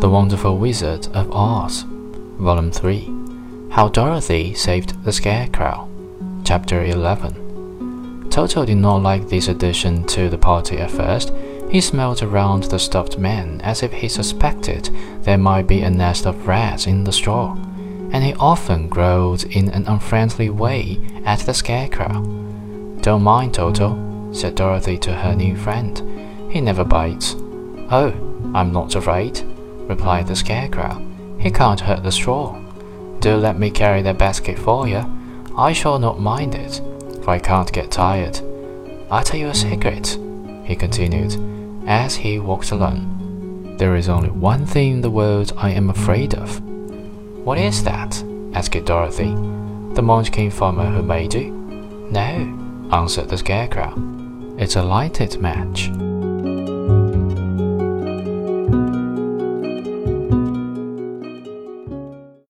The Wonderful Wizard of Oz, Volume 3 How Dorothy Saved the Scarecrow, Chapter 11. Toto did not like this addition to the party at first. He smelled around the stuffed man as if he suspected there might be a nest of rats in the straw, and he often growled in an unfriendly way at the Scarecrow. Don't mind Toto, said Dorothy to her new friend. He never bites. Oh, I'm not afraid, replied the Scarecrow. He can't hurt the straw. Do let me carry that basket for you. I shall not mind it, for I can't get tired. I'll tell you a secret, he continued, as he walked along. There is only one thing in the world I am afraid of. What is that? asked Dorothy. The Munchkin farmer who made you? No, answered the Scarecrow. It's a lighted match.